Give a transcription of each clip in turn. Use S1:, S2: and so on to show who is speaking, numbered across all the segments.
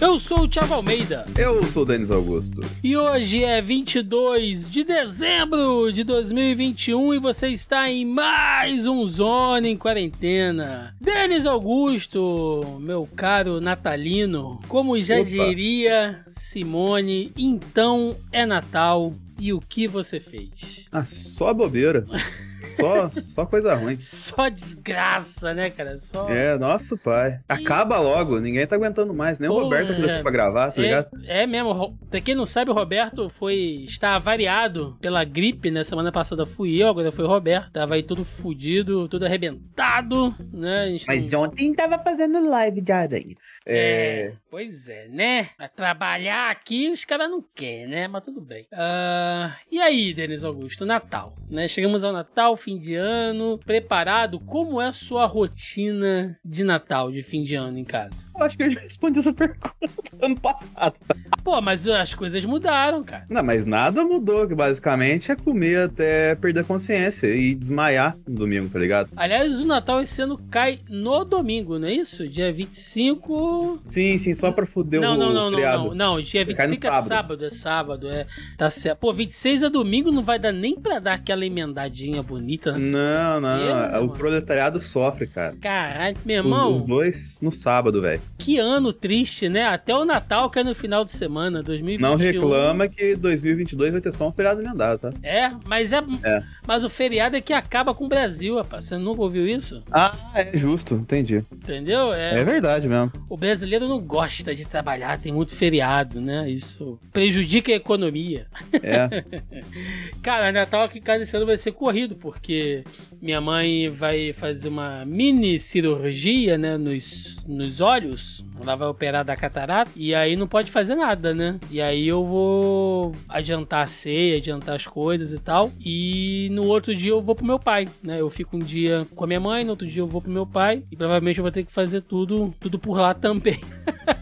S1: Eu sou o Thiago Almeida.
S2: Eu sou o Denis Augusto.
S1: E hoje é 22 de dezembro de 2021 e você está em mais um Zona em Quarentena. Denis Augusto, meu caro natalino, como já
S2: Opa.
S1: diria Simone, então é Natal e o que você fez?
S2: Ah, só bobeira. Só, só coisa ruim.
S1: Só desgraça, né, cara? Só.
S2: É, nosso pai. Acaba logo, ninguém tá aguentando mais. Nem o
S1: Porra,
S2: Roberto apareceu pra gravar, tá ligado?
S1: É, é mesmo. Pra quem não sabe, o Roberto foi. está variado pela gripe, né? Semana passada fui eu, agora foi o Roberto. Tava aí todo fudido, todo arrebentado, né?
S2: Mas
S1: não-
S2: ontem tava fazendo live de aranha.
S1: É, pois é, né? Pra trabalhar aqui, os caras não querem, né? Mas tudo bem. Ah, e aí, Denis Augusto, Natal, né? Chegamos ao Natal, fim de ano, preparado. Como é a sua rotina de Natal, de fim de ano em casa?
S2: Eu acho que eu já respondi essa pergunta ano passado.
S1: Pô, mas as coisas mudaram, cara.
S2: Não, mas nada mudou, que basicamente é comer até perder a consciência e desmaiar no domingo, tá ligado?
S1: Aliás, o Natal esse ano cai no domingo, não é isso? Dia 25.
S2: Sim, sim, só pra fuder
S1: não,
S2: o
S1: não, não, não,
S2: feriado.
S1: não, não. Dia
S2: Cai no
S1: 25 é
S2: sábado.
S1: sábado, é sábado, é. Tá certo. Pô, 26 é domingo, não vai dar nem pra dar aquela emendadinha bonita nessa.
S2: Não, não,
S1: Feira,
S2: o
S1: mano.
S2: proletariado sofre, cara.
S1: Caralho, meu
S2: Os,
S1: irmão,
S2: os dois no sábado, velho.
S1: que ano triste, né? Até o Natal cai no final de semana, 2021.
S2: Não reclama que 2022 vai ter só um feriado emendado, tá?
S1: É, mas é,
S2: É.
S1: Mas o feriado é que acaba com o Brasil, rapaz. Você nunca ouviu isso?
S2: Ah, é justo, entendi.
S1: Entendeu?
S2: É, verdade mesmo.
S1: O brasileiro não gosta de trabalhar, tem muito feriado, né? Isso prejudica a economia.
S2: É.
S1: Cara, Natal aqui em casa esse ano vai ser corrido, porque porque minha mãe vai fazer uma mini cirurgia, né, nos, nos olhos. Ela vai operar da catarata e aí não pode fazer nada, né? E aí eu vou adiantar a ceia, adiantar as coisas e tal. E no outro dia eu vou pro meu pai, né? Eu fico um dia com a minha mãe, no outro dia eu vou pro meu pai e provavelmente eu vou ter que fazer tudo, tudo por lá também.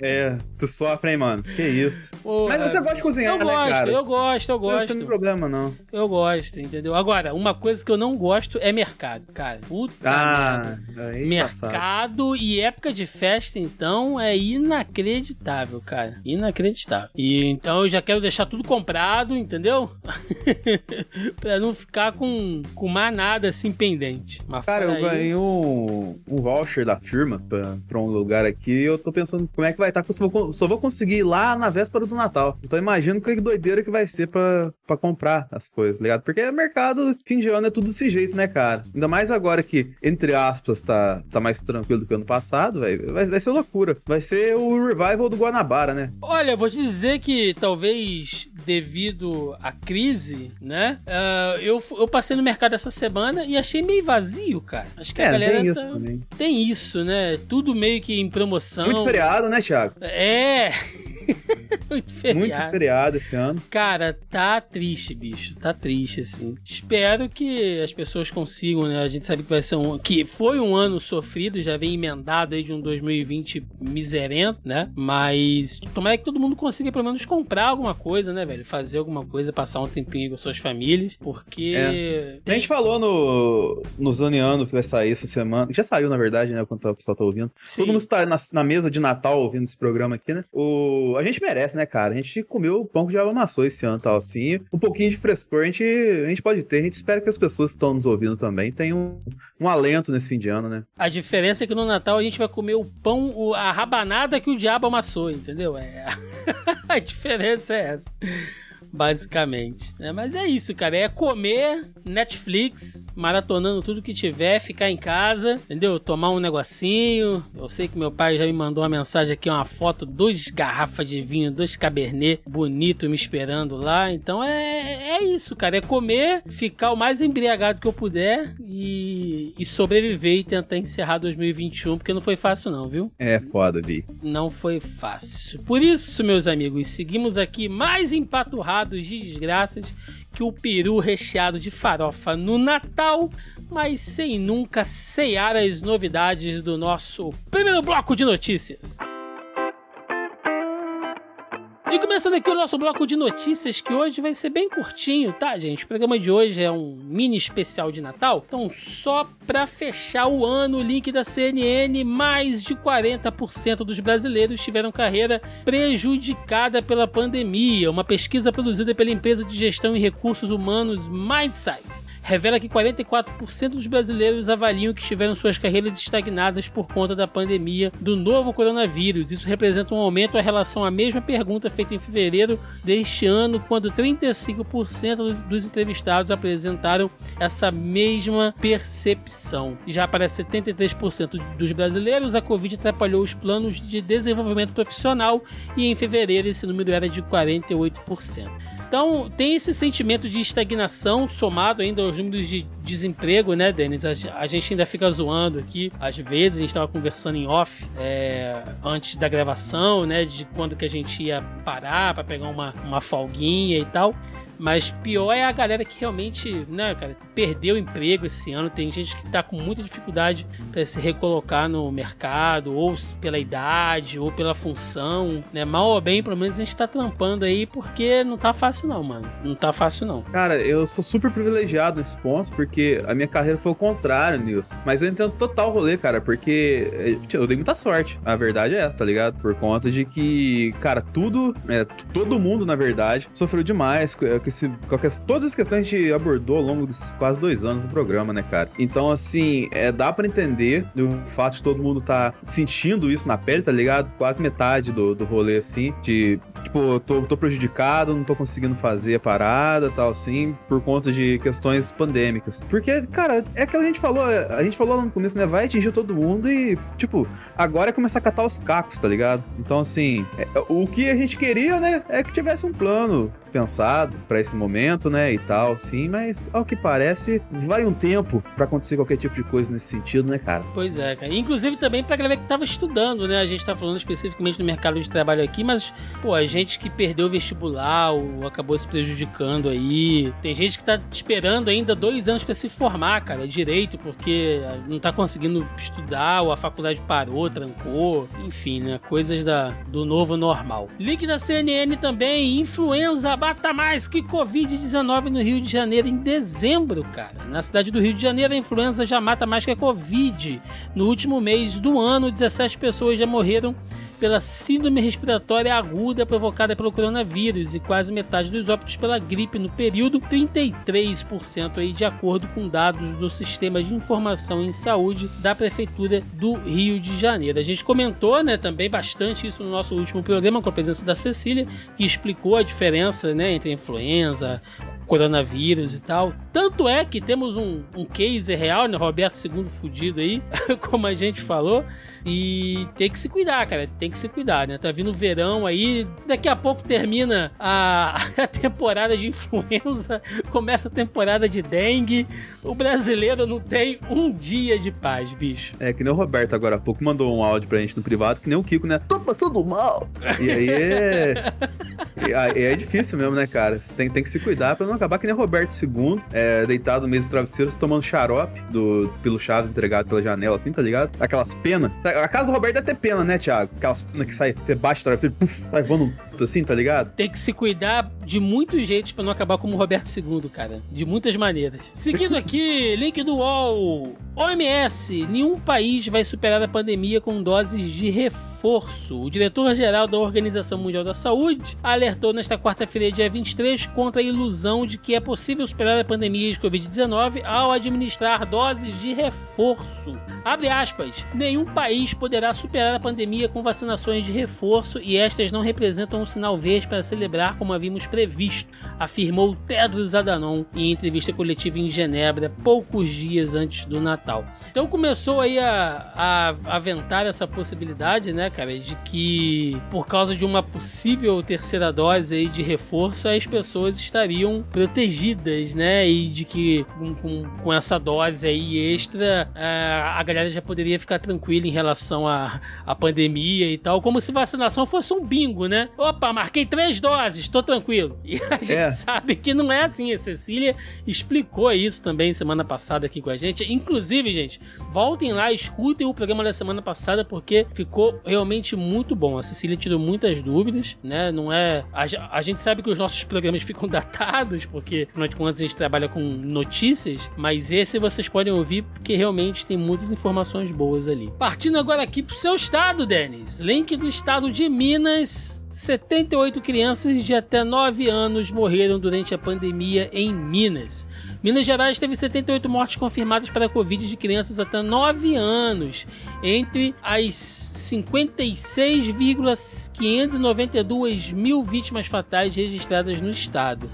S2: É, tu sofre, hein, mano? Que isso.
S1: Pô,
S2: Mas você gosta de cozinhar,
S1: eu
S2: né,
S1: gosto,
S2: cara?
S1: eu gosto, eu
S2: Não tem
S1: gosto.
S2: problema, não.
S1: Eu gosto, entendeu? Agora, uma coisa que eu não gosto é mercado, cara. Puta
S2: Ah,
S1: merda.
S2: passado.
S1: Mercado e época de festa, então, é inacreditável, cara. Inacreditável. E então eu já quero deixar tudo comprado, entendeu? pra não ficar com, com mais nada assim pendente. Mas
S2: Cara, eu ganhei
S1: isso-
S2: um, um voucher da firma pra, pra um lugar aqui e eu tô pensando como é que vai estar, porque eu só vou, só vou conseguir ir lá na véspera do Natal. Então imagino que doideira que vai ser pra, pra comprar as coisas, ligado? Porque mercado, fim de ano é tudo desse jeito, né, cara? Ainda mais agora que, entre aspas, tá, tá mais tranquilo do que ano passado, velho. Vai, vai ser loucura. Vai ser o revival do Guanabara, né?
S1: Olha, eu vou te dizer que talvez devido à crise, né? ah, eu, eu passei no mercado essa semana e achei meio vazio, cara. Acho que a
S2: É,
S1: galera
S2: tem isso
S1: tá-
S2: também.
S1: tem isso, né? Tudo meio que em promoção.
S2: Muito feriado, né, Thiago?
S1: É. Muito feriado.
S2: Muito feriado esse ano.
S1: Cara, tá triste, bicho. Tá triste, assim. Espero que as pessoas consigam, né? A gente sabe que vai ser um. Que foi um ano sofrido, já vem emendado aí de um 2020 miserento, né? Mas tomara que todo mundo consiga pelo menos comprar alguma coisa, né, velho? Fazer alguma coisa, passar um tempinho com suas famílias. Porque.
S2: A
S1: tem-
S2: gente falou no, no Zoneando que vai sair essa semana. Já saiu, na verdade, né? Quando o pessoal tá ouvindo.
S1: Sim.
S2: Todo mundo está na, na mesa de Natal ouvindo esse programa aqui, né? O, a gente merece, né, cara? A gente comeu o pão que já amassou esse ano tal, assim. Um pouquinho de frescor a gente, a gente pode ter. A gente espera que as pessoas que estão nos ouvindo também tenham um, um alento nesse fim de ano, né?
S1: A diferença é que no Natal a gente vai comer o pão, a rabanada que o diabo amassou, entendeu? É. a diferença é essa. Basicamente. né? mas é isso, cara. É comer, Netflix, maratonando tudo que tiver, ficar em casa, entendeu? Tomar um negocinho. Eu sei que meu pai já me mandou uma mensagem aqui, uma foto, duas garrafas de vinho, dois cabernet bonito me esperando lá. Então é, é isso, cara. É comer, ficar o mais embriagado que eu puder e, e sobreviver e tentar encerrar 2021, porque não foi fácil não, viu?
S2: É foda, Vi.
S1: Não foi fácil. Por isso, meus amigos, seguimos aqui mais empaturrados de desgraças que o peru recheado de farofa no Natal, mas sem nunca ceiar as novidades do nosso primeiro bloco de notícias. E começando aqui o nosso bloco de notícias, que hoje vai ser bem curtinho, tá, gente? O programa de hoje é um mini especial de Natal. Então, só para fechar o ano, o link da CNN, mais de 40% dos brasileiros tiveram carreira prejudicada pela pandemia. Uma pesquisa produzida pela empresa de gestão e recursos humanos Mindsight revela que 44% dos brasileiros avaliam que tiveram suas carreiras estagnadas por conta da pandemia do novo coronavírus. Isso representa um aumento em relação à mesma pergunta feita em fevereiro deste ano, quando 35% dos entrevistados apresentaram essa mesma percepção. Já para 73% dos brasileiros, a Covid atrapalhou os planos de desenvolvimento profissional e em fevereiro esse número era de 48%. Então, tem esse sentimento de estagnação somado ainda aos números de desemprego, né, Denis? A, gente ainda fica zoando aqui. Às vezes, a gente estava conversando em off é, antes da gravação, né, de quando que a gente ia parar para pegar uma, uma folguinha e tal. Mas pior é a galera que realmente, né, cara, perdeu o emprego esse ano. Tem gente que tá com muita dificuldade para se recolocar no mercado, ou pela idade, ou pela função, né? Mal ou bem, pelo menos a gente tá trampando aí, porque não tá fácil não, mano. Não tá fácil não.
S2: Cara, eu sou super privilegiado nesse ponto, porque a minha carreira foi o contrário, Nilson. Mas eu entendo total rolê, cara, porque eh, eu dei muita sorte. A verdade é essa, tá ligado? Por conta de que, cara, tudo, é, todo mundo, na verdade, sofreu demais com todas as questões a gente abordou ao longo desses quase dois anos do programa, né, cara? Então, assim, é, dá para entender o fato de todo mundo tá sentindo isso na pele, tá ligado? Quase metade do, do rolê, assim, de, tipo, tô, tô prejudicado, não tô conseguindo fazer a parada, tal, assim, por conta de questões pandêmicas. Porque, cara, é que a gente falou, a gente falou no começo, né, vai atingir todo mundo e, tipo, agora é começar a catar os cacos, tá ligado? Então, assim, é, o que a gente queria, né, é que tivesse um plano pensado para esse momento, né, e tal, sim, mas ao que parece, vai um tempo para acontecer qualquer tipo de coisa nesse sentido, né, cara?
S1: Pois é, cara. Inclusive também pra galera que tava estudando, né? A gente tá falando especificamente do mercado de trabalho aqui, mas, pô, a gente que perdeu o vestibular ou acabou se prejudicando aí. Tem gente que tá esperando ainda dois anos para se formar, cara, direito, porque não tá conseguindo estudar, ou a faculdade parou, trancou, enfim, né? Coisas da, do novo normal. Link da CNN também, influenza bata mais que Covid-19 no Rio de Janeiro em dezembro, cara. Na cidade do Rio de Janeiro, a influenza já mata mais que a Covid. No último mês do ano, 17 pessoas já morreram pela síndrome respiratória aguda provocada pelo coronavírus e quase metade dos óbitos pela gripe no período, 33% aí de acordo com dados do Sistema de Informação em Saúde da Prefeitura do Rio de Janeiro. A gente comentou, né, também bastante isso no nosso último programa com a presença da Cecília, que explicou a diferença, né, entre influenza, coronavírus e tal. Tanto é que temos um, um case real, né? Roberto II fudido aí, como a gente falou. E tem que se cuidar, cara. Tem que se cuidar, né? Tá vindo o verão aí. Daqui a pouco termina a, a temporada de influenza, começa a temporada de dengue. O brasileiro não tem um dia de paz, bicho.
S2: É que nem o Roberto agora há pouco mandou um áudio pra gente no privado, que nem o Kiko, né? Tô passando mal. E aí é. e aí é difícil mesmo, né, cara? Você tem, tem que se cuidar pra não acabar que nem o Roberto II, é, deitado no meio dos travesseiros, tomando xarope do, pelo Chaves entregado pela janela, assim, tá ligado? Aquelas penas. A casa do Roberto deve ter pena, né, Thiago? Aquelas penas que sai, você bate o travesseiro, puf, vai voando assim, tá ligado?
S1: Tem que se cuidar de muitos jeitos para não acabar como o Roberto II, cara. De muitas maneiras. Seguindo aqui, link do UOL. OMS, nenhum país vai superar a pandemia com doses de reforço. O diretor-geral da Organização Mundial da Saúde alertou nesta quarta-feira, dia 23, contra a ilusão de que é possível superar a pandemia de Covid-19 ao administrar doses de reforço. Abre aspas, nenhum país poderá superar a pandemia com vacinações de reforço e estas não representam um sinal verde para celebrar como havíamos previsto, afirmou Tedros Adhanom em entrevista coletiva em Genebra poucos dias antes do Natal. Então começou aí a, a aventar essa possibilidade, né, cara, de que por causa de uma possível terceira dose aí de reforço, as pessoas estariam protegidas, né, e de que com, com, com essa dose aí extra, a, a galera já poderia ficar tranquila em relação à, à pandemia e tal, como se vacinação fosse um bingo, né? Opa, marquei três doses, tô tranquilo. E a gente é. sabe que não é assim. A Cecília explicou isso também semana passada aqui com a gente. Inclusive, gente, voltem lá, escutem o programa da semana passada, porque ficou realmente muito bom. A Cecília tirou muitas dúvidas, né? Não é. A, a gente sabe que os nossos programas ficam datados, porque afinal de contas a gente trabalha com notícias, mas esse vocês podem ouvir porque realmente tem muitas informações boas ali. Partindo agora aqui pro seu estado, Denis. Link do estado de Minas 78 crianças de até 9 anos morreram durante a pandemia em Minas. Minas Gerais teve 78 mortes confirmadas para a Covid de crianças até 9 anos, entre as 56,592 mil vítimas fatais registradas no estado.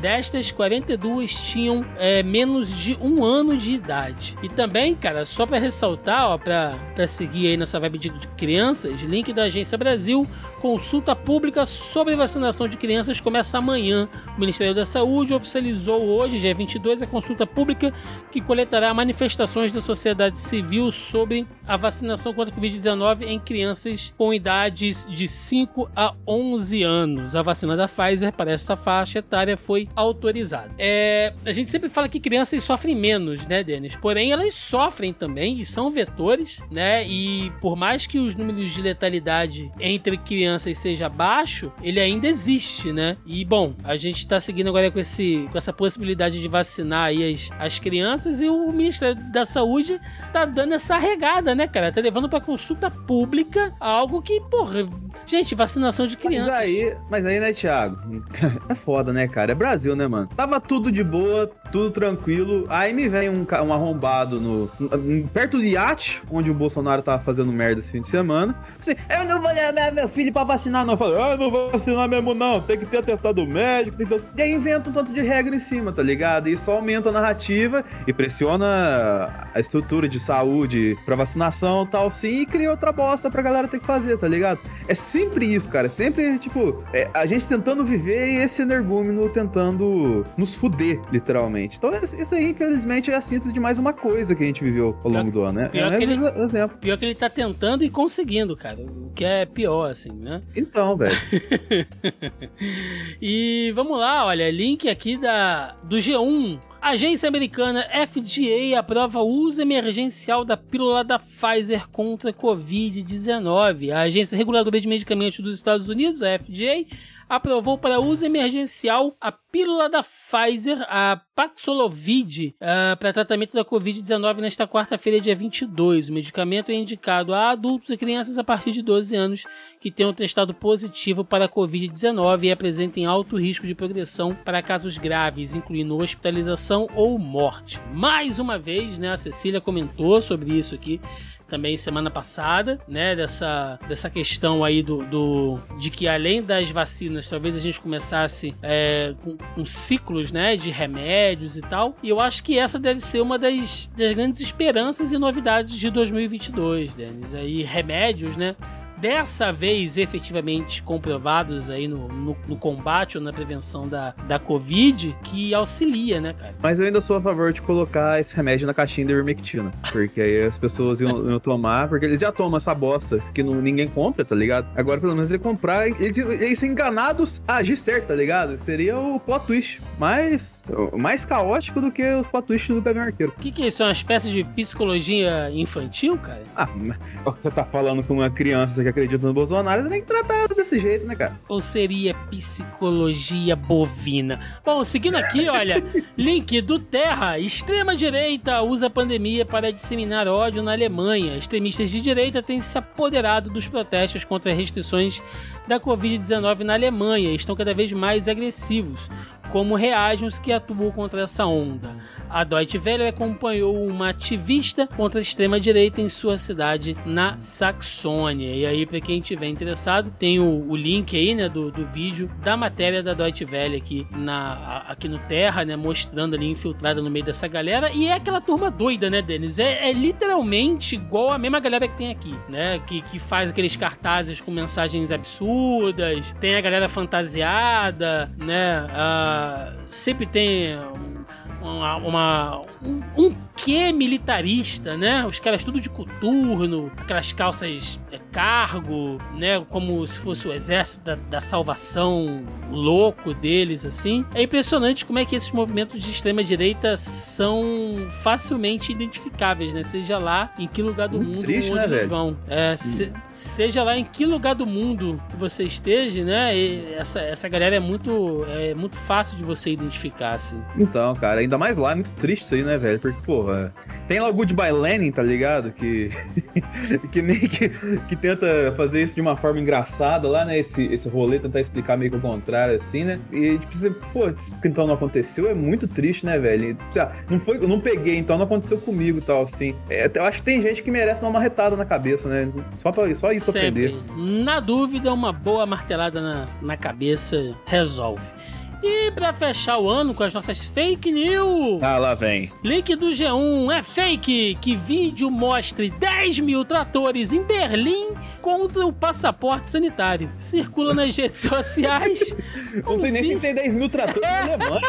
S1: Destas, 42 tinham é, menos de um ano de idade. E também, cara, só para ressaltar, ó, para seguir aí nessa vibe de, de crianças, link da Agência Brasil, consulta pública sobre vacinação de crianças começa amanhã. O Ministério da Saúde oficializou hoje, dia 22, a consulta pública que coletará manifestações da sociedade civil sobre a vacinação contra a Covid-19 em crianças com idades de 5 a 11 anos. A vacina da Pfizer para essa faixa etária foi autorizada. É, a gente sempre fala que crianças sofrem menos, né, Denis? Porém, elas sofrem também e são vetores, né? E por mais que os números de letalidade entre crianças seja baixo, ele ainda existe, né? E bom, a gente está seguindo agora com, esse, com essa possibilidade de vacinar aí as, as crianças e o Ministério da Saúde tá dando essa regada, né, cara? Tá levando para consulta pública algo que, porra, gente, vacinação de crianças.
S2: Mas aí, mas aí, né, Thiago? É foda, né, cara? É Brasil, né, mano? Tava tudo de boa, tudo tranquilo. Aí me vem um, um arrombado no, no, perto do iate, onde o Bolsonaro tava fazendo merda esse fim de semana. Assim, eu não vou levar meu filho pra vacinar, não. Eu falo, ah, não vou vacinar mesmo, não. Tem que ter atestado médico, tem que ter... E aí inventa um tanto de regra em cima, tá ligado? E isso aumenta a narrativa e pressiona a estrutura de saúde pra vacinação e tal, sim, e cria outra bosta pra galera ter que fazer, tá ligado? É sempre isso, cara. É sempre, tipo, é, a gente tentando viver e esse energúmeno tentando nos fuder, literalmente. Então, isso aí, infelizmente, é a síntese de mais uma coisa que a gente viveu ao longo pior, do ano, né?
S1: Pior é que ele, exemplo. Pior que ele tá tentando e conseguindo, cara. O que é pior, assim, né?
S2: Então, velho.
S1: e vamos lá, olha, link aqui da, do G1 Agência americana FDA aprova o uso emergencial da pílula da Pfizer contra Covid-19. A Agência Reguladora de Medicamentos dos Estados Unidos, a FDA, aprovou para uso emergencial a pílula da Pfizer, a Paxlovid, uh, para tratamento da Covid-19 nesta quarta-feira, dia 22. O medicamento é indicado a adultos e crianças a partir de 12 anos que tenham testado positivo para a Covid-19 e apresentem alto risco de progressão para casos graves, incluindo hospitalização ou morte. Mais uma vez, né, a Cecília comentou sobre isso aqui também semana passada, né? Dessa, dessa questão aí do, do de que além das vacinas, talvez a gente começasse é, com, com, ciclos, né? De remédios e tal. E eu acho que essa deve ser uma das, das grandes esperanças e novidades de 2022, Denis. Aí remédios, né? Dessa vez efetivamente comprovados aí no, no, no, combate ou na prevenção da, da Covid que auxilia, né, cara?
S2: Mas eu ainda sou a favor de colocar esse remédio na caixinha de ivermectina, porque aí as pessoas iam, iam, tomar, porque eles já tomam essa bosta que não, ninguém compra, tá ligado? Agora pelo menos ele comprar, eles, eles são enganados a agir certo, tá ligado? Seria o plot twist, mais, mais caótico do que os plot twists do Gavião Arqueiro.
S1: O que, que é isso? É uma espécie de psicologia infantil, cara?
S2: Ah, você tá falando com uma criança, você acredita no Bolsonaro, tem que tratar desse jeito, né, cara?
S1: Ou seria psicologia bovina? Bom, seguindo aqui, olha, link do Terra. Extrema-direita usa a pandemia para disseminar ódio na Alemanha. Extremistas de direita têm se apoderado dos protestos contra restrições da Covid-19 na Alemanha e estão cada vez mais agressivos como reagem os que atuam contra essa onda. A Deutsche Welle acompanhou uma ativista contra a extrema-direita em sua cidade na Saxônia. E aí, para quem tiver interessado, tem o, o, link aí, né, do, do vídeo da matéria da Deutsche Welle aqui, na, aqui no Terra, né, mostrando ali infiltrada no meio dessa galera. E é aquela turma doida, né, Denis? É, é literalmente igual a mesma galera que tem aqui, né, que, que faz aqueles cartazes com mensagens absurdas, tem a galera fantasiada, né, uh, sempre tem uma, uma um, um quê militarista, né? Os caras tudo de coturno, aquelas calças é, cargo, né? Como se fosse o exército da, da salvação louco deles, assim. É impressionante como é que esses movimentos de extrema direita são facilmente identificáveis, né? Seja lá em que lugar do
S2: Muito
S1: mundo
S2: triste,
S1: onde
S2: né,
S1: eles
S2: velho?
S1: vão. É, se- seja lá em que lugar do mundo que você esteja, né? e essa, essa galera é muito, é muito fácil de você identificar, assim.
S2: Então, cara, ainda mais lá, é muito triste isso aí, né, velho? Porque, porra, tem lá o Goodbye Lenin, tá ligado? Que, que meio que, que tenta fazer isso de uma forma engraçada lá, né? Esse, esse rolê, tentar explicar meio que o contrário, assim, né? E, tipo, você, pô, então não aconteceu, é muito triste, né, velho? Não foi, não peguei, então não aconteceu comigo e tal, assim. É, eu acho que tem gente que merece dar uma retada na cabeça, né? Só, pra, só isso pra
S1: Sempre.
S2: aprender.
S1: Na dúvida, uma boa martelada na, na cabeça resolve. E pra fechar o ano com as nossas fake news.
S2: Ah, lá vem.
S1: Link do G1 é fake que vídeo mostre 10 mil tratores em Berlim contra o passaporte sanitário. Circula nas redes sociais.
S2: Não sei nem se tem 10 mil tratores na Alemanha.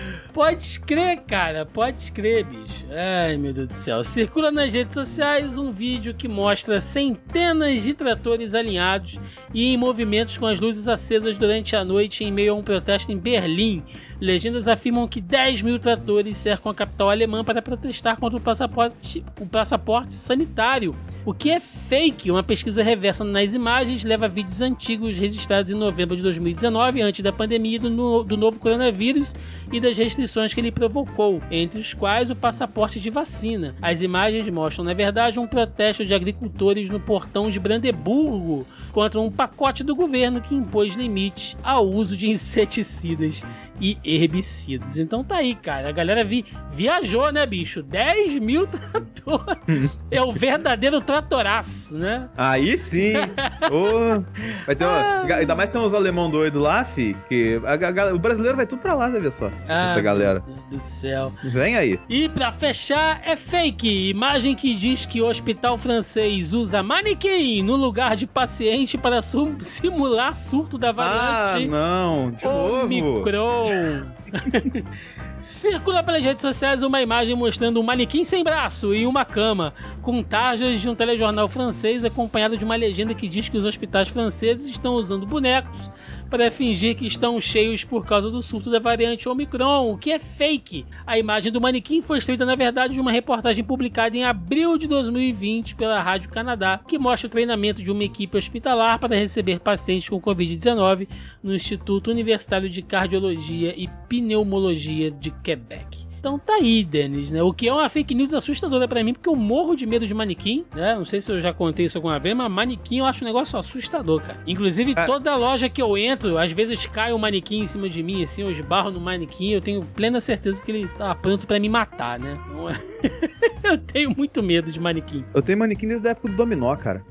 S1: Pode crer, cara, pode crer, bicho. Ai, meu Deus do céu. Circula nas redes sociais um vídeo que mostra centenas de tratores alinhados e em movimentos com as luzes acesas durante a noite em meio a um protesto em Berlim. Legendas afirmam que 10 mil tratores cercam a capital alemã para protestar contra o passaporte, o passaporte sanitário. O que é fake? Uma pesquisa reversa nas imagens leva vídeos antigos registrados em novembro de 2019, antes da pandemia do, no- do novo coronavírus e das restrições que ele provocou, entre os quais o passaporte de vacina. As imagens mostram, na verdade, um protesto de agricultores no portão de Brandeburgo contra um pacote do governo que impôs limites ao uso de inseticidas e herbicidas. Então tá aí, cara. A galera vi, viajou, né, bicho? 10 mil tratores. é o verdadeiro tratoraço, né?
S2: Aí sim! Ô, vai ter
S1: Ah.
S2: uma, ainda mais tem uns alemão doido lá, fi, que a, a- o brasileiro vai tudo pra lá, né, ver só? essa
S1: Ah,
S2: galera.
S1: Meu Deus do céu.
S2: Vem aí.
S1: E pra fechar, é fake. Imagem que diz que o hospital francês usa manequim no lugar de paciente para simular surto da
S2: Ah,
S1: variante
S2: não, de novo.
S1: Omicron. Circula pelas redes sociais uma imagem mostrando um manequim sem braço e uma cama, com tarjas de um telejornal francês acompanhado de uma legenda que diz que os hospitais franceses estão usando bonecos para fingir que estão cheios por causa do surto da variante Omicron, o que é fake. A imagem do manequim foi extraída, na verdade, de uma reportagem publicada em abril de 2020 pela Rádio Canadá, que mostra o treinamento de uma equipe hospitalar para receber pacientes com Covid-19 no Instituto Universitário de Cardiologia e Pneumologia de Quebec. Então tá aí, Denis, né? O que é uma fake news assustadora pra mim, porque eu morro de medo de manequim, né? Não sei se eu já contei isso alguma vez, mas manequim eu acho um negócio assustador, cara. Inclusive,
S2: Ah.
S1: toda loja que eu entro, às vezes cai um manequim em cima de mim, assim, eu esbarro no manequim, eu tenho plena certeza que ele tá pronto pra me matar, né? Então, eu tenho muito medo de manequim.
S2: Eu tenho manequim desde a época do dominó, cara.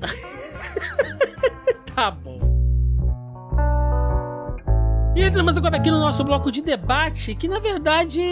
S1: Tá bom. E entramos agora aqui no nosso bloco de debate, que na verdade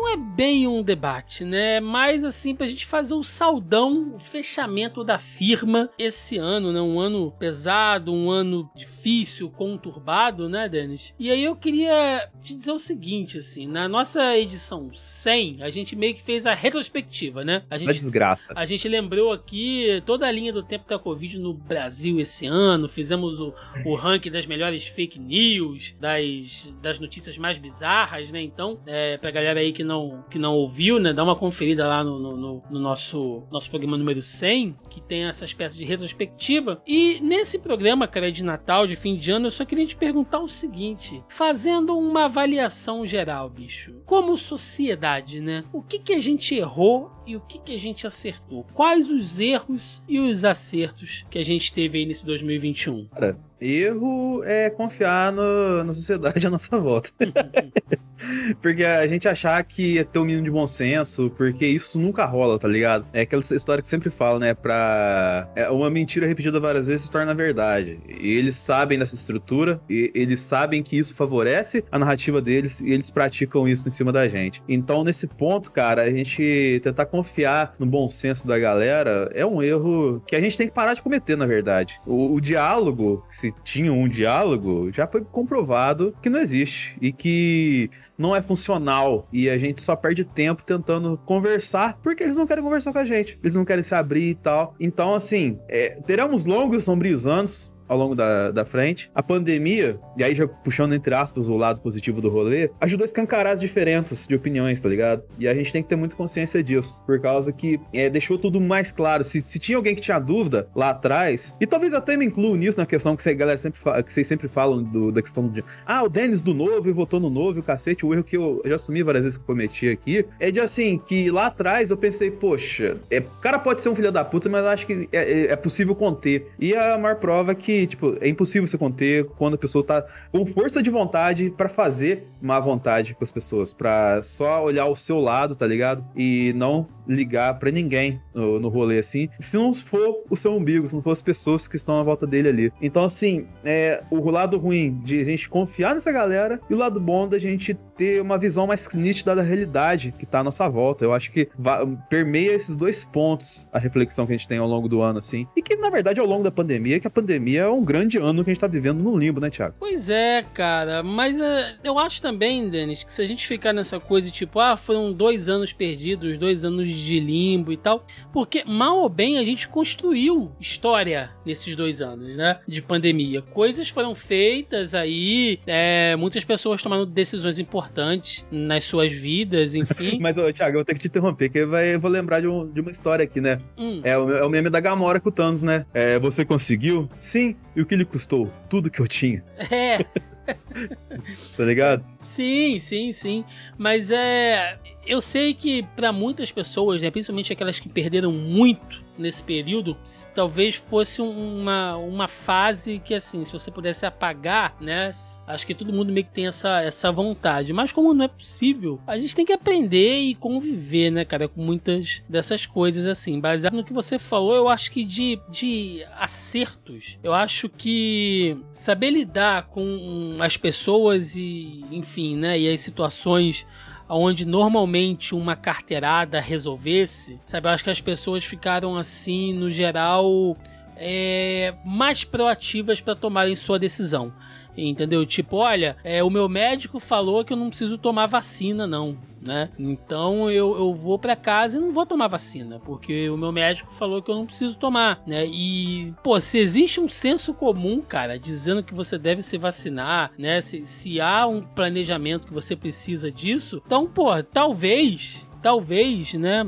S1: não é bem um debate, né? Mas assim, pra gente fazer o saudão, o fechamento da firma esse ano, né? Um ano pesado, um ano difícil, conturbado, né, Denis? E aí eu queria te dizer o seguinte, assim, na nossa edição 100, a gente meio que fez a retrospectiva, né? A gente
S2: desgraça.
S1: a gente lembrou aqui toda a linha do tempo da Covid no Brasil esse ano. Fizemos o, o ranking das melhores fake news, das, das notícias mais bizarras, né? Então, é, pra galera aí que não, que não ouviu, né? Dá uma conferida lá no, no, no- no nosso, nosso programa número 100, que tem essa espécie de retrospectiva. E nesse programa, cara, de Natal, de fim de ano, eu só queria te perguntar o seguinte: fazendo uma avaliação geral, bicho, como sociedade, né? O que, que a gente errou e o que, que a gente acertou? Quais os erros e os acertos que a gente teve aí nesse 2021?
S2: Cara, erro é confiar no- na sociedade à nossa volta. porque a gente achar que ia ter um mínimo de bom senso, porque isso nunca rola, tá ligado? É aquela história que sempre fala, né? Pra. É uma mentira repetida várias vezes se torna verdade. E eles sabem dessa estrutura, e eles sabem que isso favorece a narrativa deles e eles praticam isso em cima da gente. Então, nesse ponto, cara, a gente tentar confiar no bom senso da galera é um erro que a gente tem que parar de cometer, na verdade. O, o diálogo, se tinha um diálogo, já foi comprovado que não existe. E que não é funcional. E a gente só perde tempo tentando conversar porque eles não querem conversar com a gente, eles não querem se abrir e tal. Então, assim, é, teremos longos e sombrios anos, ao longo da, da frente. A pandemia, e aí já puxando entre aspas o lado positivo do rolê, ajudou a escancarar as diferenças de opiniões, tá ligado? E a gente tem que ter muita consciência disso, por causa que é, deixou tudo mais claro. Se, se tinha alguém que tinha dúvida lá atrás, e talvez eu até me incluo nisso na questão que, você, galera sempre que vocês sempre falam do, da questão do. Ah, o Denis do novo e votou no novo, e o cacete, o erro que eu já assumi várias vezes que cometi aqui, é de assim, que lá atrás eu pensei, poxa, é, o cara pode ser um filho da puta, mas acho que é, é, é possível conter. E a maior prova é que tipo, é impossível você conter quando a pessoa tá com força de vontade para fazer má vontade com as pessoas, para só olhar o seu lado, tá ligado? E não ligar para ninguém no, no rolê assim, se não for o seu umbigo, se não for as pessoas que estão à volta dele ali. Então, assim, é o lado ruim de a gente confiar nessa galera e o lado bom da gente ter uma visão mais nítida da realidade que tá à nossa volta. Eu acho que permeia esses dois pontos a reflexão que a gente tem ao longo do ano, assim. E que, na verdade, ao longo da pandemia, que a pandemia é um grande ano que a gente tá vivendo no limbo, né, Thiago?
S1: Pois é, cara. Mas uh, eu acho também, Denis, que se a gente ficar nessa coisa tipo, ah, foram dois anos perdidos, dois anos de limbo e tal. Porque, mal ou bem, a gente construiu história nesses dois anos, né? De pandemia. Coisas foram feitas aí, é, muitas pessoas tomaram decisões importantes nas suas vidas, enfim.
S2: Mas, ô, Thiago, eu vou ter que te interromper, que vai, eu vou lembrar de, um, de, uma história aqui, né? Hum. É, o, é, o, meme da Gamora com o Thanos, né? É, você conseguiu? Sim. E o que lhe custou? Tudo que eu tinha.
S1: É.
S2: tá ligado?
S1: Sim, sim, sim. Mas é eu sei que para muitas pessoas, né, principalmente aquelas que perderam muito nesse período, talvez fosse uma, uma fase que, assim, se você pudesse apagar, né? Acho que todo mundo meio que tem essa, essa vontade. Mas como não é possível, a gente tem que aprender e conviver, né, cara, com muitas dessas coisas, assim. Baseado no que você falou, eu acho que de, de acertos, eu acho que saber lidar com as pessoas e, enfim, né, e as situações onde normalmente uma carteirada resolvesse, sabe? Eu acho que as pessoas ficaram assim, no geral, é, mais proativas para tomarem sua decisão. Entendeu? Tipo, olha, é, o meu médico falou que eu não preciso tomar vacina, não né? Então eu, eu vou para casa e não vou tomar vacina, porque o meu médico falou que eu não preciso tomar, né? E, pô, se existe um senso comum, cara, dizendo que você deve se vacinar, né? Se, se há um planejamento que você precisa disso, então, pô, talvez, talvez, né?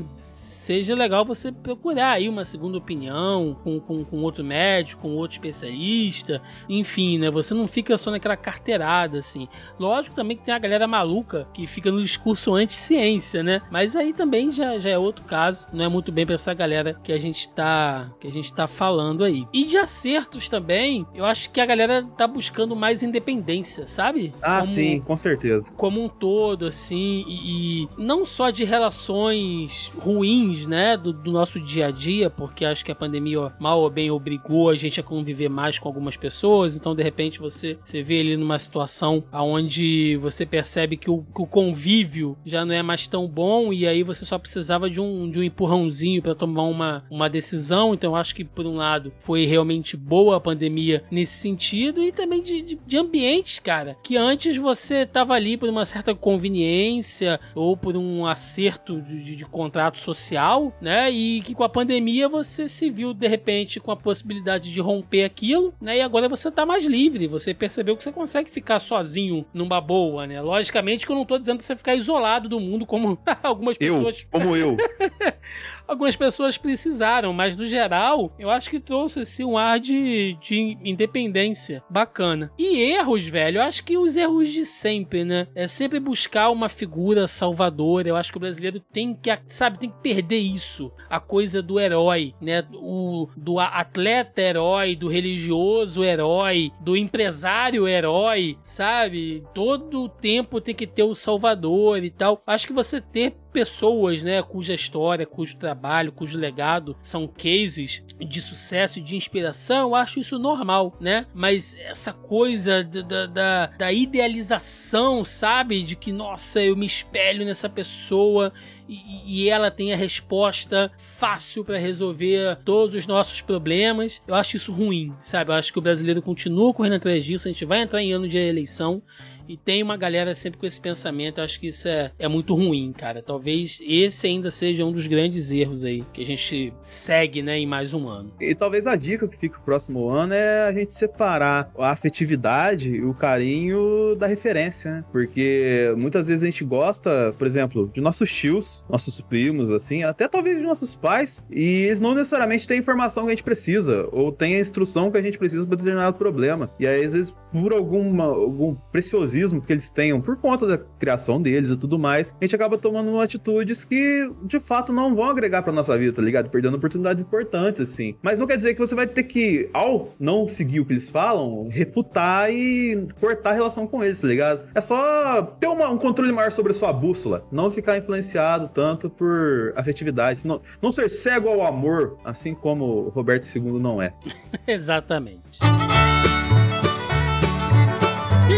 S1: Seja legal você procurar aí uma segunda opinião com, com, com outro médico, com outro especialista, enfim, né? Você não fica só naquela carteirada, assim. Lógico também que tem a galera maluca que fica no discurso anti-ciência, né? Mas aí também já, já é outro caso, não é muito bem pra essa galera que a gente tá, que a gente tá falando aí. E de acertos também, eu acho que a galera tá buscando mais independência, sabe?
S2: Ah, como, sim, com certeza.
S1: Como um todo, assim, e, e não só de relações ruins ruins, né, do, do, nosso dia a dia, porque acho que a pandemia, mal ou bem, obrigou a gente a conviver mais com algumas pessoas, então de repente você, você vê ele numa situação onde você percebe que o, que o convívio já não é mais tão bom e aí você só precisava de um, de um empurrãozinho para tomar uma, uma decisão, então acho que por um lado foi realmente boa a pandemia nesse sentido e também de, de, de ambientes, cara, que antes você tava ali por uma certa conveniência ou por um acerto de, de, de contrato social social, né? E que com a pandemia você se viu de repente com a possibilidade de romper aquilo, né? E agora você tá mais livre, você percebeu que você consegue ficar sozinho numa boa, né? Logicamente que eu não tô dizendo pra você ficar isolado do mundo como algumas pessoas.
S2: Eu, como eu.
S1: algumas pessoas precisaram, mas no geral, eu acho que trouxe assim, um ar de, de independência bacana. E erros, velho, eu acho que os erros de sempre, né? É sempre buscar uma figura salvadora. Eu acho que o brasileiro tem que, sabe, tem que perder isso. A coisa do herói, né? O, do atleta herói, do religioso herói, do empresário herói, sabe? Todo tempo tem que ter o salvador e tal. Acho que você ter pessoas, né, cuja história, cujo trabalho, cujo legado são cases de sucesso e de inspiração, eu acho isso normal, né? Mas essa coisa da, da, da idealização, sabe? De que, nossa, eu me espelho nessa pessoa e, e ela tem a resposta fácil para resolver todos os nossos problemas. Eu acho isso ruim, sabe? Eu acho que o brasileiro continua correndo atrás disso. A gente vai entrar em ano de eleição e tem uma galera sempre com esse pensamento. Eu acho que isso é, é muito ruim, cara. Talvez esse ainda seja um dos grandes erros aí que a gente segue, né, em mais um ano.
S2: E talvez a dica que fica o próximo ano é a gente separar a afetividade e o carinho da referência, né? Porque muitas vezes a gente gosta, por exemplo, de nossos tios, nossos primos, assim, até talvez de nossos pais, e eles não necessariamente têm a informação que a gente precisa, ou têm a instrução que a gente precisa para determinado problema. E aí, às vezes, por alguma, algum preciosismo que eles tenham por conta da criação deles e tudo mais, a gente acaba tomando atitudes que de fato não vão agregar pra nossa vida, tá ligado? Perdendo oportunidades importantes, assim. Mas não quer dizer que você vai ter que, ao não seguir o que eles falam, refutar e cortar a relação com eles, tá ligado? É só ter uma, um controle maior sobre a sua bússola, não ficar influenciado tanto por afetividade, não, não ser cego ao amor, assim como Roberto II não é.
S1: Exatamente.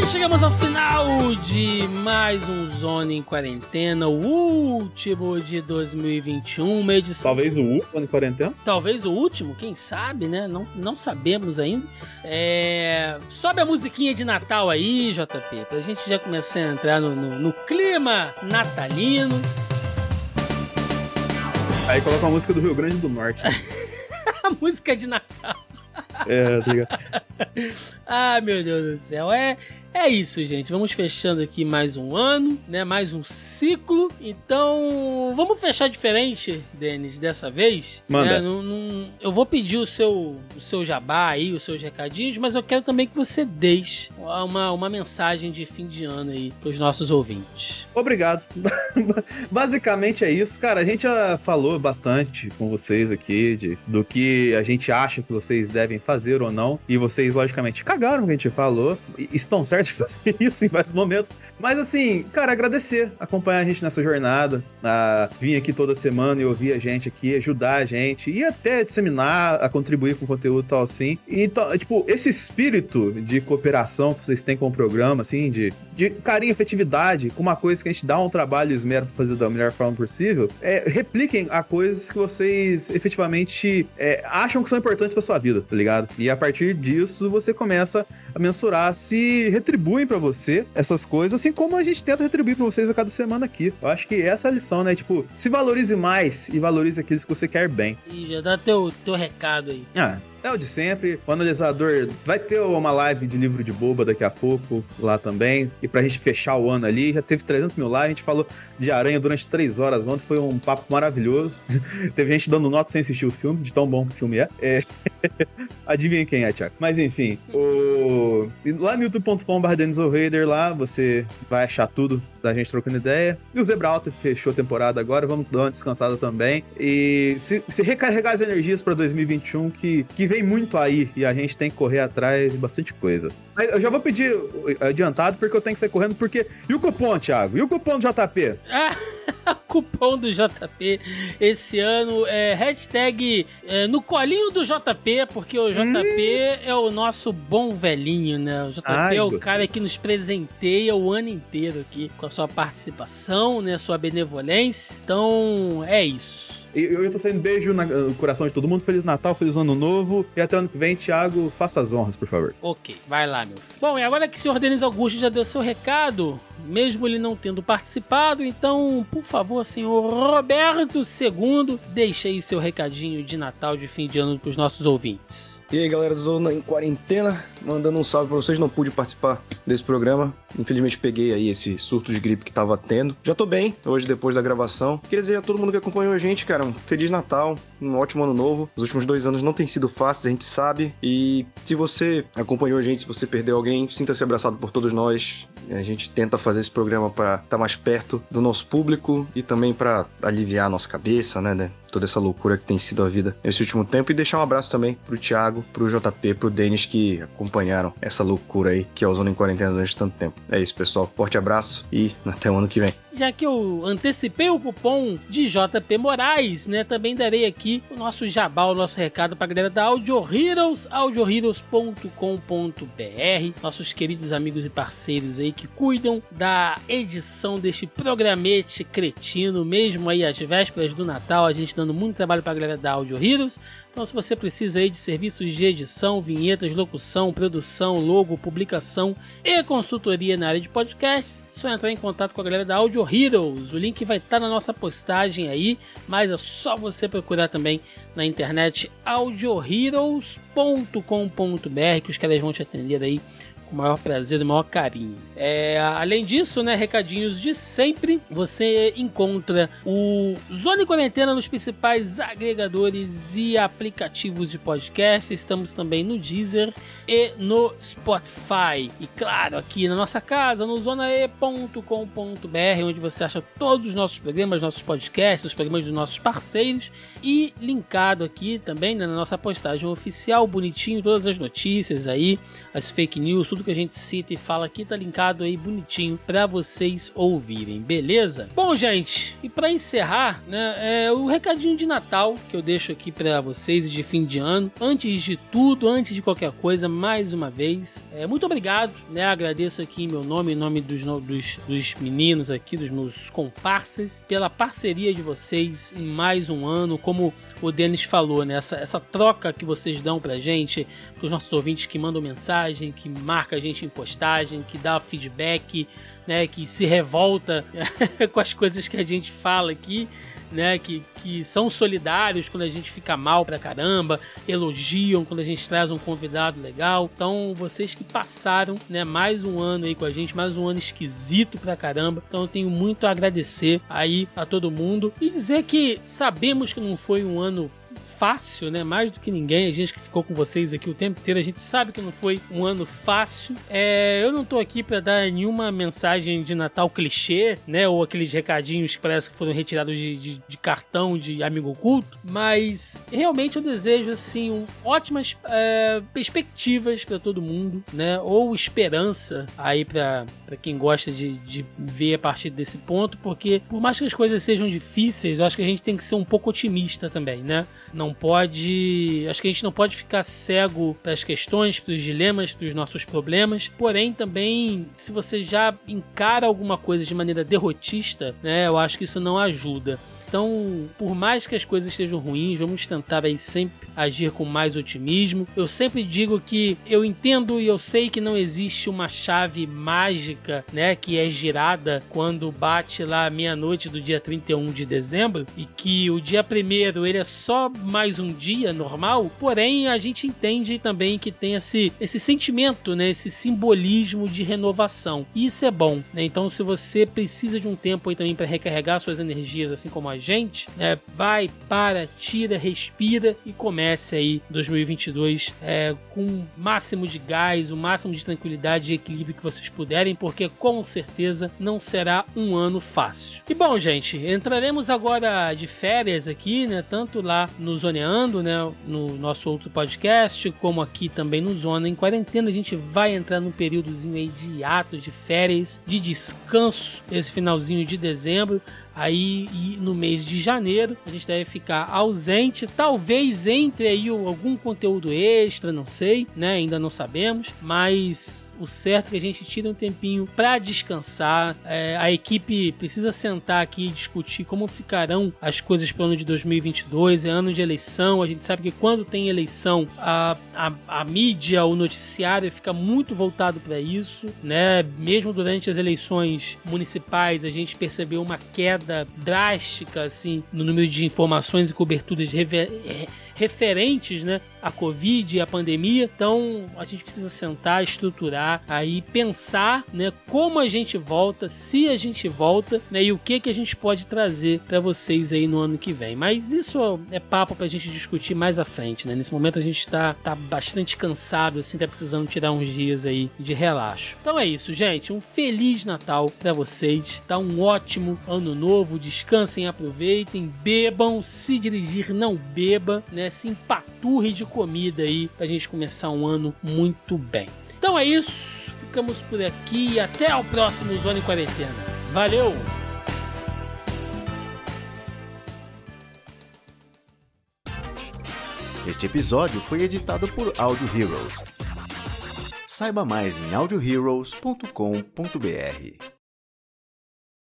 S1: E chegamos ao final de mais um Zone em Quarentena, o último de 2021, uma edição.
S2: Talvez o último em quarentena?
S1: Talvez o último, quem sabe, né? Não, não sabemos ainda. É... Sobe a musiquinha de Natal aí, JP, pra gente já começar a entrar no, no, no clima natalino.
S2: Aí coloca a música do Rio Grande do Norte.
S1: a música de Natal.
S2: É, tá ligado?
S1: ah, meu Deus do céu. É, é isso, gente. Vamos fechando aqui mais um ano, né? Mais um ciclo. Então, vamos fechar diferente, Denis, dessa vez.
S2: Manda.
S1: Né? eu vou pedir o seu, o seu jabá aí, os seus recadinhos, mas eu quero também que você deixe uma, uma mensagem de fim de ano aí para os nossos ouvintes.
S2: Obrigado. Basicamente é isso. Cara, a gente já falou bastante com vocês aqui de, do que a gente acha que vocês devem fazer ou não. E vocês, logicamente, cagaram o que a gente falou. Estão certos de fazer isso em vários momentos. Mas assim, cara, agradecer, acompanhar a gente nessa jornada, a vir aqui toda semana e ouvir a gente aqui, ajudar a gente e até disseminar, a contribuir com conteúdo e tal assim. Então, tipo, esse espírito de cooperação que vocês têm com o programa, assim, de, de carinho e efetividade, com uma coisa que a gente dá um trabalho e esmero pra fazer da melhor forma possível, é, repliquem a coisas que vocês efetivamente é, acham que são importantes pra sua vida, tá ligado? E a partir disso você começa a mensurar se retribuem para você essas coisas, assim como a gente tenta retribuir para vocês a cada semana aqui. Eu acho que essa é a lição, né? Tipo, se valorize mais e valorize aqueles que você quer bem.
S1: E já dá teu, teu recado aí.
S2: Ah, é o de sempre. O analisador vai ter uma live de livro de boba daqui a pouco lá também. E pra gente fechar o ano ali, já teve 300 mil lives. A gente falou de Aranha durante 3 horas ontem. Foi um papo maravilhoso. teve gente dando nota sem assistir o filme, de tão bom que o filme é. é... Adivinha quem é, Thiago. Mas enfim, o... lá no youtube.com.br Raider, lá você vai achar tudo da gente trocando ideia. E o Zebra Alta fechou a temporada agora, vamos dar uma descansada também. E se, se recarregar as energias para 2021, que, que vem muito aí e a gente tem que correr atrás de bastante coisa. Mas eu já vou pedir adiantado porque eu tenho que sair correndo, porque. E o cupom, Thiago? E o cupom do JP?
S1: Ah, cupom do JP esse ano é hashtag é, no colinho do JP, porque o JP hum. é o nosso bom velhinho, né? O JP Ai, é o cara que nos presenteia o ano inteiro aqui com a sua participação, né? Sua benevolência. Então, é isso.
S2: Eu, eu tô saindo beijo no coração de todo mundo. Feliz Natal, feliz Ano Novo. E até ano que vem, Thiago, faça as honras, por favor.
S1: Ok, vai lá, meu filho. Bom, e agora que o senhor Denis Augusto já deu seu recado, mesmo ele não tendo participado, então, por favor, senhor Roberto II, deixe aí seu recadinho de Natal, de fim de ano pros nossos ouvintes.
S3: E aí, galera do Zona em quarentena, mandando um salve pra vocês. Não pude participar desse programa. Infelizmente peguei aí esse surto de gripe que tava tendo. Já tô bem hoje depois da gravação. Queria dizer a todo mundo que acompanhou a gente, cara, um feliz Natal, um ótimo ano novo. Os últimos dois anos não têm sido fáceis, a gente sabe. E se você acompanhou a gente, se você perdeu alguém, sinta-se abraçado por todos nós. A gente tenta fazer esse programa para estar tá mais perto do nosso público e também para aliviar a nossa cabeça, né, né? Toda essa loucura que tem sido a vida nesse último tempo. E deixar um abraço também pro Thiago, pro JP, pro Denis que acompanharam essa loucura aí que é o Zona em Quarentena durante tanto tempo. É isso, pessoal. Forte abraço e até o ano que vem.
S1: Já que eu antecipei o cupom de JP Moraes, né? Também darei aqui o nosso jabá, o nosso recado pra galera da Audio Heroes, audioheroes.com.br, nossos queridos amigos e parceiros aí que cuidam da edição deste programete cretino, mesmo aí às vésperas do Natal, a gente dando muito trabalho pra galera da Audio Heroes. Então, se você precisa aí de serviços de edição, vinhetas, locução, produção, logo, publicação e consultoria na área de podcasts, é só entrar em contato com a galera da Audio Heroes. O link vai estar na nossa postagem aí, mas é só você procurar também na internet audioheroes.com.br que os caras vão te atender aí com o maior prazer e o maior carinho. É, além disso, né, recadinhos de sempre, você encontra o Zone Quarentena nos principais agregadores e aplicativos de podcast. Estamos também no Deezer e no Spotify. E claro, aqui na nossa casa, no zonae.com.br, onde você acha todos os nossos programas, nossos podcasts, os programas dos nossos parceiros e linkado aqui também né, na nossa postagem oficial, bonitinho, todas as notícias aí, as fake news, tudo que a gente cita e fala aqui tá linkado aí bonitinho para vocês ouvirem, beleza? Bom, gente, e para encerrar, né, é o recadinho de Natal que eu deixo aqui para vocês de fim de ano. Antes de tudo, antes de qualquer coisa, mais uma vez, é, muito obrigado, né? Agradeço aqui em meu nome, em nome dos, dos, dos meninos aqui, dos meus comparsas, pela parceria de vocês em mais um ano, como o Denis falou, né? Essa, essa troca que vocês dão pra gente, pros nossos ouvintes que mandam mensagem, que marca a gente em postagem, que dá feedback, né? Que se revolta com as coisas que a gente fala aqui. Né, que, que são solidários quando a gente fica mal pra caramba, elogiam quando a gente traz um convidado legal. Então, vocês que passaram, né, mais um ano aí com a gente, mais um ano esquisito pra caramba. Então, eu tenho muito a agradecer aí a todo mundo e dizer que sabemos que não foi um ano fácil, né? Mais do que ninguém. A gente que ficou com vocês aqui o tempo inteiro, a gente sabe que não foi um ano fácil. É, eu não tô aqui para dar nenhuma mensagem de Natal clichê, né? Ou aqueles recadinhos que parece que foram retirados de, de, de cartão de amigo oculto. Mas realmente eu desejo, assim, um, ótimas é, perspectivas para todo mundo, né? Ou esperança aí para quem gosta de, de ver a partir desse ponto, porque por mais que as coisas sejam difíceis, eu acho que a gente tem que ser um pouco otimista também, né? Não pode. Acho que a gente não pode ficar cego para as questões, para os dilemas, para os nossos problemas. Porém, também, se você já encara alguma coisa de maneira derrotista, né, eu acho que isso não ajuda. Então, por mais que as coisas estejam ruins, vamos tentar aí sempre agir com mais otimismo. Eu sempre digo que eu entendo e eu sei que não existe uma chave mágica, né, que é girada quando bate lá meia-noite do dia 31 de dezembro e que o dia primeiro ele é só mais um dia normal, porém a gente entende também que tem esse, esse sentimento, né, esse simbolismo de renovação. E isso é bom, né? Então, se você precisa de um tempo aí também para recarregar suas energias, assim como a gente, né? Vai, para, tira, respira e comece aí 2022 é, com o máximo de gás, o máximo de tranquilidade e equilíbrio que vocês puderem, porque com certeza não será um ano fácil. E bom, gente, entraremos agora de férias aqui, né? Tanto lá no Zoneando, né? No nosso outro podcast, como aqui também no Zona em Quarentena. A gente vai entrar num períodozinho aí de ato, de férias, de descanso, esse finalzinho de dezembro. Aí no mês de janeiro a gente deve ficar ausente, talvez entre aí algum conteúdo extra, não sei, né? Ainda não sabemos, mas o certo é que a gente tira um tempinho para descansar. É, a equipe precisa sentar aqui e discutir como ficarão as coisas para o ano de 2022. É ano de eleição. A gente sabe que quando tem eleição, a, a, a mídia, o noticiário fica muito voltado para isso, né? Mesmo durante as eleições municipais, a gente percebeu uma queda drástica assim no número de informações e coberturas referentes, né, à Covid e à pandemia. Então, a gente precisa sentar, estruturar, aí pensar, né, como a gente volta, se a gente volta, né, e o que que a gente pode trazer para vocês aí no ano que vem. Mas isso é papo pra gente discutir mais à frente, né? Nesse momento a gente tá, tá bastante cansado, assim, tá precisando tirar uns dias aí de relaxo. Então é isso, gente. Um feliz Natal para vocês, tá? Um ótimo ano novo. Descansem, aproveitem, bebam, se dirigir não beba, né? Se empaturre de comida aí pra gente começar um ano muito bem. Então é isso, ficamos por aqui e até o próximo Zona em Quarentena. Valeu!
S4: Este episódio foi editado por Audio Heroes. Saiba mais em audioheroes.com.br.